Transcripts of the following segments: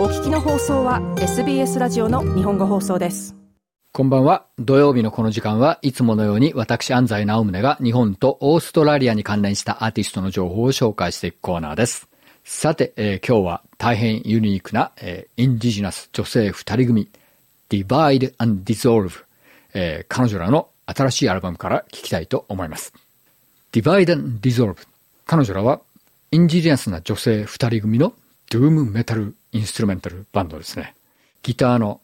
お聞きの放送は SBS ラジオの日本語放送ですこんばんは。土曜日のこの時間はいつものように私安西直宗が日本とオーストラリアに関連したアーティストの情報を紹介していくコーナーです。さて、えー、今日は大変ユニークな、えー、インディジナス女性二人組 Divide and Dissolve、えー、彼女らの新しいアルバムから聞きたいと思います。Divide and Dissolve 彼女らはインディジナスな女性二人組のドゥームメタルインストゥルメンタルバンドですね。ギターの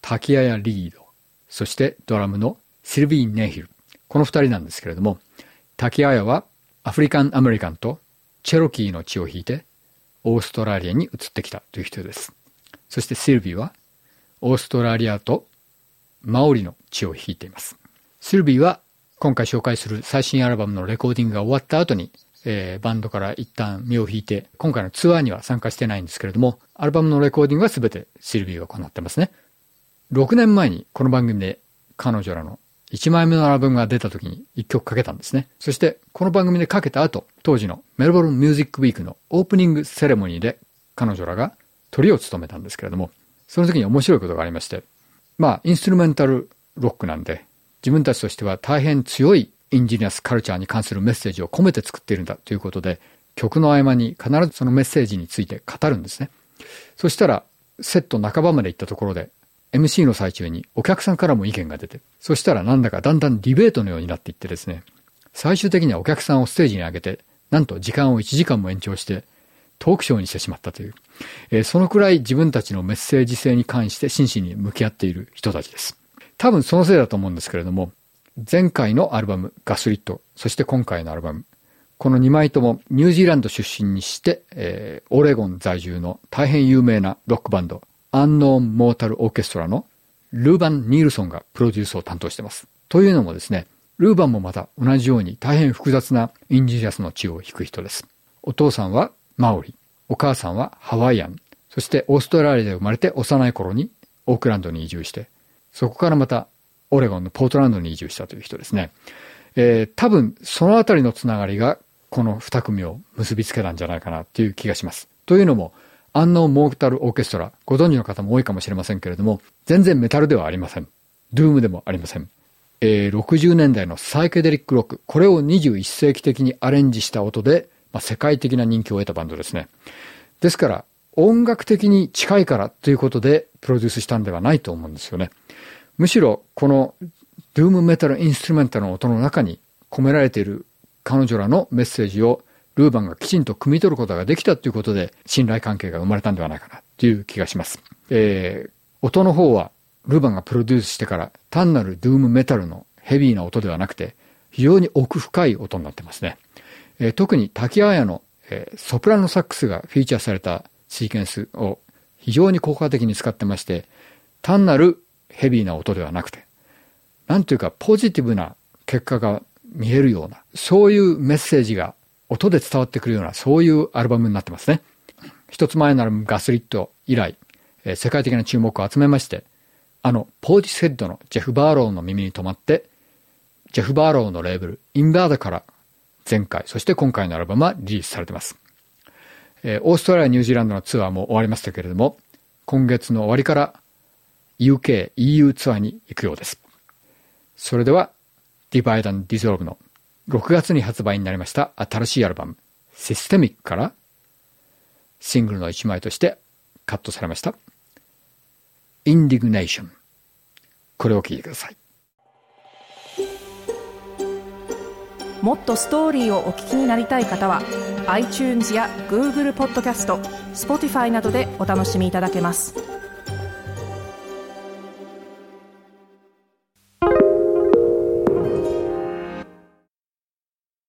滝谷リード、そしてドラムのシルビー・ネヒル。この二人なんですけれども、滝谷はアフリカン・アメリカンとチェロキーの血を引いてオーストラリアに移ってきたという人です。そしてシルビーはオーストラリアとマオリの血を引いています。シルビーは今回紹介する最新アルバムのレコーディングが終わった後にえー、バンドから一旦身を引いて、今回のツアーには参加してないんですけれども、アルバムのレコーディングは全てシルビーが行ってますね。6年前にこの番組で彼女らの1枚目のアルバムが出た時に1曲かけたんですね。そしてこの番組でかけた後、当時のメルボルンミュージックウィークのオープニングセレモニーで彼女らがトリを務めたんですけれども、その時に面白いことがありまして、まあ、インストゥルメンタルロックなんで、自分たちとしては大変強いインジニアスカルチャーに関するメッセージを込めて作っているんだということで、曲の合間に必ずそのメッセージについて語るんですね。そしたら、セット半ばまで行ったところで、MC の最中にお客さんからも意見が出て、そしたらなんだかだんだんディベートのようになっていってですね、最終的にはお客さんをステージに上げて、なんと時間を1時間も延長して、トークショーにしてしまったという、えー、そのくらい自分たちのメッセージ性に関して真摯に向き合っている人たちです。多分そのせいだと思うんですけれども、前回のアルバムガスリット、そして今回のアルバム、この2枚ともニュージーランド出身にして、えー、オレゴン在住の大変有名なロックバンド、アンノーン・モータル・オーケストラのルーバン・ニールソンがプロデュースを担当しています。というのもですね、ルーバンもまた同じように大変複雑なインジニアスの血を引く人です。お父さんはマオリ、お母さんはハワイアン、そしてオーストラリアで生まれて幼い頃にオークランドに移住して、そこからまたオレゴンのポートランドに移住したという人ですね。えー、多分そのあたりのつながりがこの二組を結びつけたんじゃないかなっていう気がします。というのも、アンノーモータルオーケストラ、ご存知の方も多いかもしれませんけれども、全然メタルではありません。ドゥームでもありません。えー、60年代のサイケデリックロック、これを21世紀的にアレンジした音で、まあ、世界的な人気を得たバンドですね。ですから、音楽的に近いからということでプロデュースしたんではないと思うんですよね。むしろこのドゥームメタルインストゥルメンタルの音の中に込められている彼女らのメッセージをルーバンがきちんと汲み取ることができたということで信頼関係が生まれたんではないかなという気がします。えー、音の方はルーバンがプロデュースしてから単なるドゥームメタルのヘビーな音ではなくて非常に奥深い音になってますね。えー、特に滝綾の、えー、ソプラノサックスがフィーチャーされたシーケンスを非常に効果的に使ってまして単なるヘビーな音ではなくて、なんというかポジティブな結果が見えるような、そういうメッセージが音で伝わってくるような、そういうアルバムになってますね。一つ前のアルバムガスリット以来、えー、世界的な注目を集めまして、あの、ポーティスヘッドのジェフ・バーローの耳に留まって、ジェフ・バーローのレーブル、インバーダから前回、そして今回のアルバムはリリースされてます。えー、オーストラリア、ニュージーランドのツアーも終わりましたけれども、今月の終わりから UK、EU ツアーに行くようです。それでは、Divide and Dissolve の6月に発売になりました新しいアルバム、Systemic からシングルの一枚としてカットされました。Indignation。これを聴いてください。もっとストーリーをお聞きになりたい方は iTunes や Google ポッドキャスト Spotify などでお楽しみいただけます。